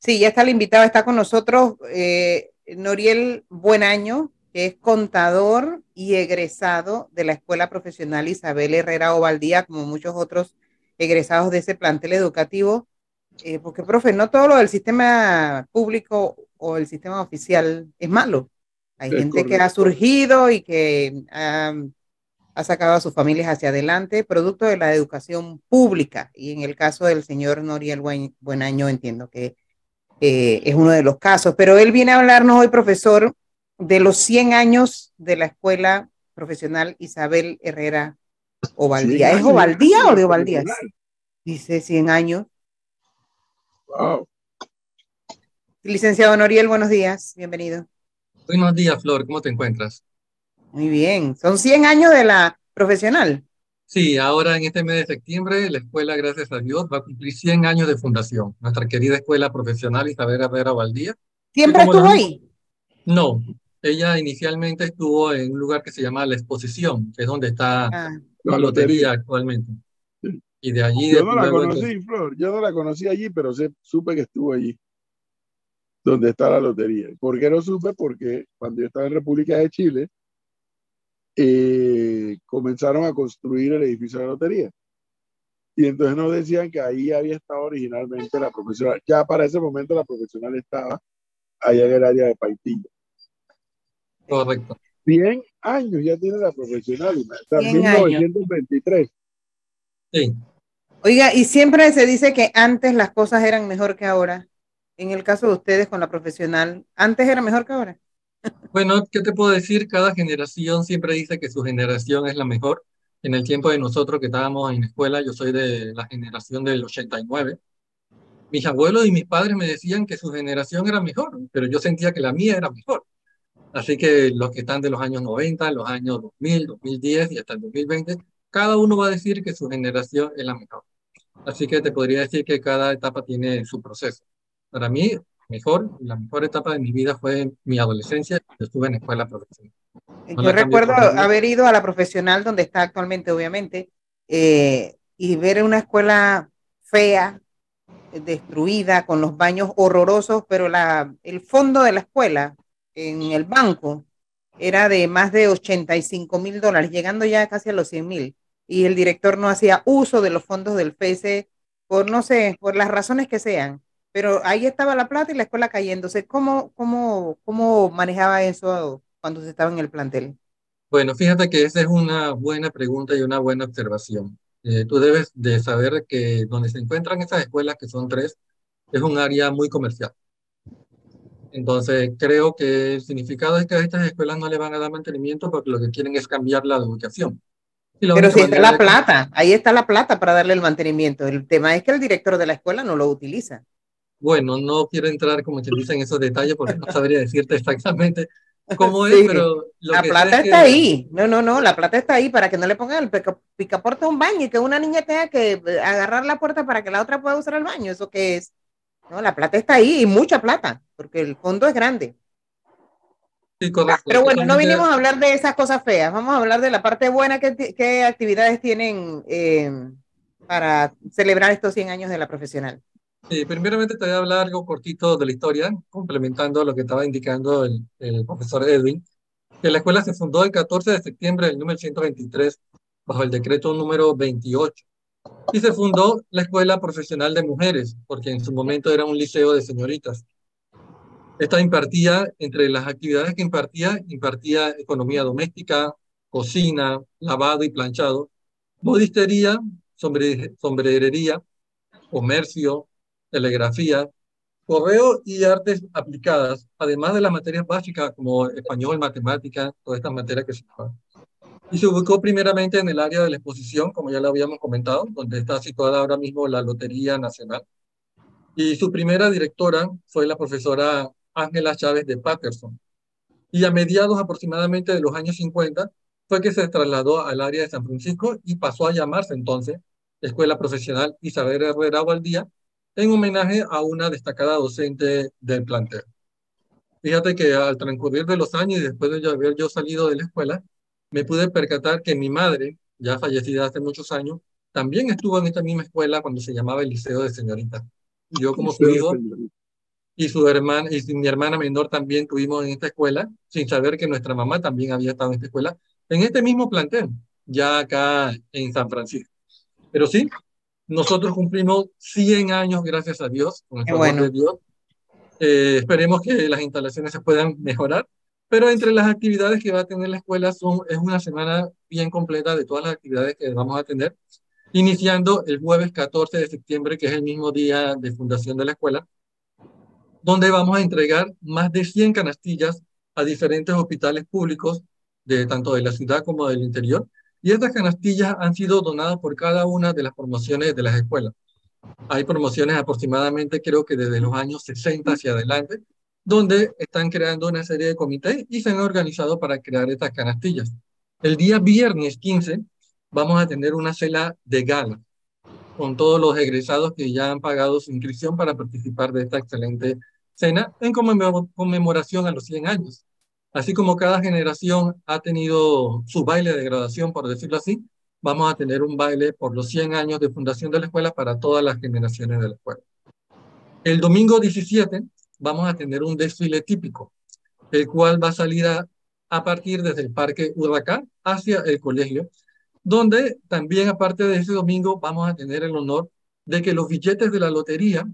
Sí, ya está el invitado, está con nosotros eh, Noriel Buenaño, que es contador y egresado de la Escuela Profesional Isabel Herrera Ovaldía, como muchos otros egresados de ese plantel educativo. Eh, porque, profe, no todo lo del sistema público o el sistema oficial es malo. Hay gente que ha surgido y que ha, ha, sacado a sus familias hacia adelante, producto de la educación pública. Y en el caso del señor Noriel Buen, Buenaño, entiendo que eh, es uno de los casos. Pero él viene a hablarnos hoy, profesor, de los 100 años de la Escuela Profesional Isabel Herrera Ovaldía. ¿Es Ovaldía o de Ovaldía? Dice 100 años. Wow. Licenciado Noriel, buenos días, bienvenido. Buenos días, Flor, ¿cómo te encuentras? Muy bien, son 100 años de la profesional. Sí, ahora en este mes de septiembre la escuela, gracias a Dios, va a cumplir 100 años de fundación. Nuestra querida escuela profesional Isabel Herrera Valdía. ¿Siempre estuvo ahí? No, ella inicialmente estuvo en un lugar que se llama La Exposición, que es donde está ah. la lotería actualmente. Y de allí... Yo no la conocí, Flor, yo no la conocí allí, pero sé, supe que estuvo allí, donde está la lotería. ¿Por qué no supe? Porque cuando yo estaba en República de Chile, eh, comenzaron a construir el edificio de la lotería. Y entonces nos decían que ahí había estado originalmente la profesional. Ya para ese momento la profesional estaba allá en el área de Paitillo. Correcto. 100 años ya tiene la profesional, está 1923. Sí. Oiga, y siempre se dice que antes las cosas eran mejor que ahora. En el caso de ustedes con la profesional, ¿antes era mejor que ahora? Bueno, ¿qué te puedo decir? Cada generación siempre dice que su generación es la mejor. En el tiempo de nosotros que estábamos en escuela, yo soy de la generación del 89. Mis abuelos y mis padres me decían que su generación era mejor, pero yo sentía que la mía era mejor. Así que los que están de los años 90, los años 2000, 2010 y hasta el 2020, cada uno va a decir que su generación es la mejor. Así que te podría decir que cada etapa tiene su proceso. Para mí, mejor, la mejor etapa de mi vida fue mi adolescencia, estuve en escuela profesional. Yo recuerdo haber ido a la profesional donde está actualmente, obviamente, eh, y ver una escuela fea, destruida, con los baños horrorosos, pero la, el fondo de la escuela, en el banco, era de más de 85 mil dólares, llegando ya casi a los 100 mil. Y el director no hacía uso de los fondos del FESE por, no sé, por las razones que sean pero ahí estaba la plata y la escuela cayéndose. ¿Cómo, cómo, cómo manejaba eso cuando se estaba en el plantel? Bueno, fíjate que esa es una buena pregunta y una buena observación. Eh, tú debes de saber que donde se encuentran esas escuelas, que son tres, es un área muy comercial. Entonces, creo que el significado es que a estas escuelas no le van a dar mantenimiento porque lo que quieren es cambiar la educación. Pero si está la plata, ahí está la plata para darle el mantenimiento. El tema es que el director de la escuela no lo utiliza. Bueno, no quiero entrar, como te dicen, esos detalles porque no sabría decirte exactamente cómo es, pero... la plata está ahí. No, no, no, la plata está ahí para que no le pongan el picaporte a un baño y que una niña tenga que eh, agarrar la puerta para que la otra pueda usar el baño. ¿Eso qué es? No, la plata está ahí y mucha plata, porque el fondo es grande. Sí, correcto. Pero bueno, no vinimos a hablar de esas cosas feas, vamos a hablar de la parte buena, qué, actividades tienen eh, para celebrar estos 100 años de la profesional. Sí, primeramente te voy a hablar algo cortito de la historia, complementando lo que estaba indicando el, el, profesor Edwin, que la escuela se fundó el 14 de septiembre del número 123, bajo el decreto número 28, y se fundó la Escuela Profesional de Mujeres, porque en su momento era un liceo de señoritas. Esta impartía, entre las actividades que impartía, impartía economía doméstica, cocina, lavado y planchado, modistería, sombre, sombrerería, comercio, telegrafía, correo y artes aplicadas, además de las materias básicas como español, matemática, todas estas materias que se llaman. Y se ubicó primeramente en el área de la exposición, como ya lo habíamos comentado, donde está situada ahora mismo la Lotería Nacional. Y su primera directora fue la profesora Ángela Chávez de Patterson. Y a mediados aproximadamente de los años 50 fue que se trasladó al área de San Francisco y pasó a llamarse entonces Escuela Profesional Isabel Herrera Valdía, en homenaje a una destacada docente del plantel. Fíjate que al transcurrir de los años y después de haber yo salido de la escuela, me pude percatar que mi madre, ya fallecida hace muchos años, también estuvo en esta misma escuela cuando se llamaba el Liceo de Señoritas. Yo como su hijo, y su hermana y mi hermana menor también tuvimos en esta escuela, sin saber que nuestra mamá también había estado en esta escuela, en este mismo plantel, ya acá en San Francisco. Pero sí, nosotros cumplimos 100 años, gracias a Dios, con el favor de Dios. Eh, esperemos que las instalaciones se puedan mejorar, pero entre las actividades que va a tener la escuela son, es una semana bien completa de todas las actividades que vamos a tener, iniciando el jueves 14 de septiembre, que es el mismo día de fundación de la escuela, donde vamos a entregar más de 100 canastillas a diferentes hospitales públicos, de tanto de la ciudad como del interior, y estas canastillas han sido donadas por cada una de las promociones de las escuelas. Hay promociones aproximadamente, creo que desde los años 60 hacia adelante, donde están creando una serie de comités y se han organizado para crear estas canastillas. El día viernes 15 vamos a tener una cena de gala con todos los egresados que ya han pagado su inscripción para participar de esta excelente cena en conmemoración a los 100 años. Así como cada generación ha tenido su baile de graduación, por decirlo así, vamos a tener un baile por los 100 años de fundación de la escuela para todas las generaciones de la escuela. El domingo 17 vamos a tener un desfile típico, el cual va a salir a, partir desde el Parque Huracán hacia el colegio, donde también aparte de ese domingo vamos a tener el honor de que los billetes de la lotería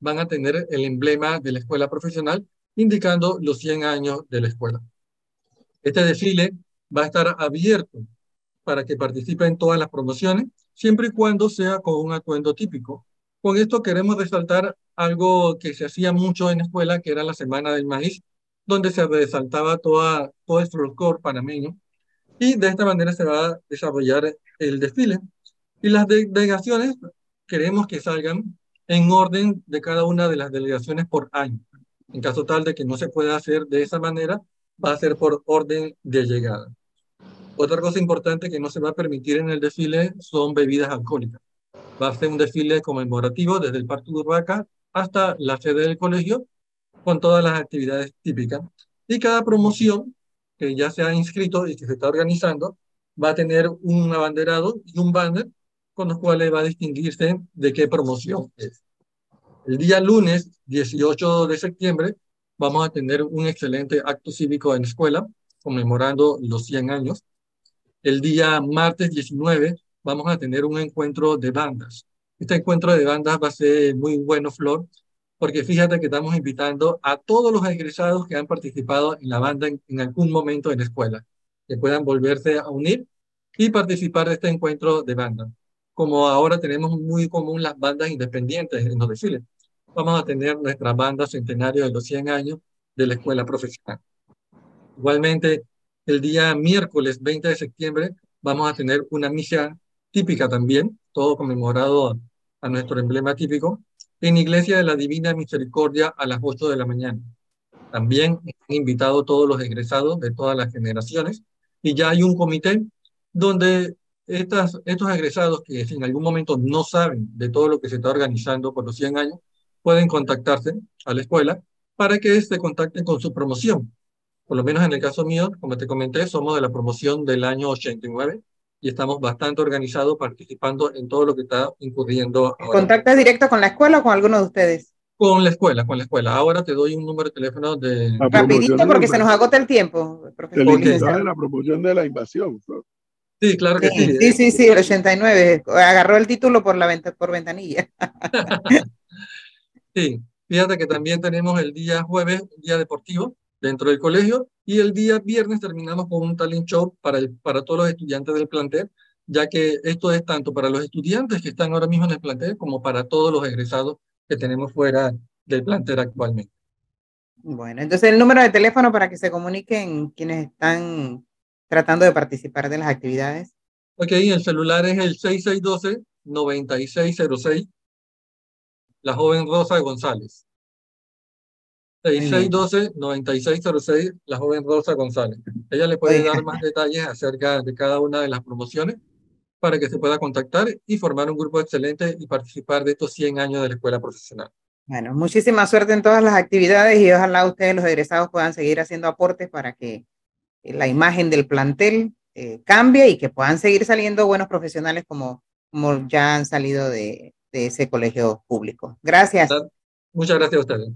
van a tener el emblema de la escuela profesional indicando los 100 años de la escuela. Este desfile va a estar abierto para que participen todas las promociones, siempre y cuando sea con un atuendo típico. Con esto queremos resaltar algo que se hacía mucho en la escuela, que era la Semana del Maíz, donde se resaltaba toda, todo el folclore panameño, y de esta manera se va a desarrollar el desfile. Y las delegaciones queremos que salgan en orden de cada una de las delegaciones por año. En caso tal de que no se pueda hacer de esa manera, va a ser por orden de llegada. Otra cosa importante que no se va a permitir en el desfile son bebidas alcohólicas. Va a ser un desfile conmemorativo desde el Parque Urraca hasta la sede del colegio con todas las actividades típicas. Y cada promoción que ya se ha inscrito y que se está organizando va a tener un abanderado y un banner con los cuales va a distinguirse de qué promoción es. El día lunes 18 de septiembre vamos a tener un excelente acto cívico en escuela, conmemorando los 100 años. El día martes 19 vamos a tener un encuentro de bandas. Este encuentro de bandas va a ser muy bueno, Flor, porque fíjate que estamos invitando a todos los egresados que han participado en la banda en, en algún momento en la escuela, que puedan volverse a unir y participar de este encuentro de bandas como ahora tenemos muy común las bandas independientes en los desfiles. Vamos a tener nuestra banda centenario de los 100 años de la escuela profesional. Igualmente, el día miércoles 20 de septiembre vamos a tener una misa típica también, todo conmemorado a nuestro emblema típico, en Iglesia de la Divina Misericordia a las 8 de la mañana. También han invitado todos los egresados de todas las generaciones y ya hay un comité donde estas, estos egresados que en algún momento no saben de todo lo que se está organizando por los 100 años, pueden contactarse a la escuela para que se contacten con su promoción. Por lo menos en el caso mío, como te comenté, somos de la promoción del año 89 y estamos bastante organizados participando en todo lo que está incurriendo. Ahora. ¿Contactas directo con la escuela o con alguno de ustedes? Con la escuela, con la escuela. Ahora te doy un número de teléfono de... Rapidito porque se nos agota el tiempo, profesor. de la promoción de la invasión. Sí, claro que sí. Sí, sí, sí, el 89. Agarró el título por, la venta, por ventanilla. sí, fíjate que también tenemos el día jueves, día deportivo dentro del colegio, y el día viernes terminamos con un talent show para, el, para todos los estudiantes del plantel, ya que esto es tanto para los estudiantes que están ahora mismo en el plantel como para todos los egresados que tenemos fuera del plantel actualmente. Bueno, entonces el número de teléfono para que se comuniquen quienes están tratando de participar de las actividades? Ok, el celular es el 6612-9606, la joven Rosa González. 6612-9606, la joven Rosa González. Ella le puede dar más detalles acerca de cada una de las promociones para que se pueda contactar y formar un grupo excelente y participar de estos 100 años de la escuela profesional. Bueno, muchísima suerte en todas las actividades y ojalá ustedes los egresados puedan seguir haciendo aportes para que la imagen del plantel eh, cambie y que puedan seguir saliendo buenos profesionales como, como ya han salido de, de ese colegio público. Gracias. Muchas gracias a ustedes.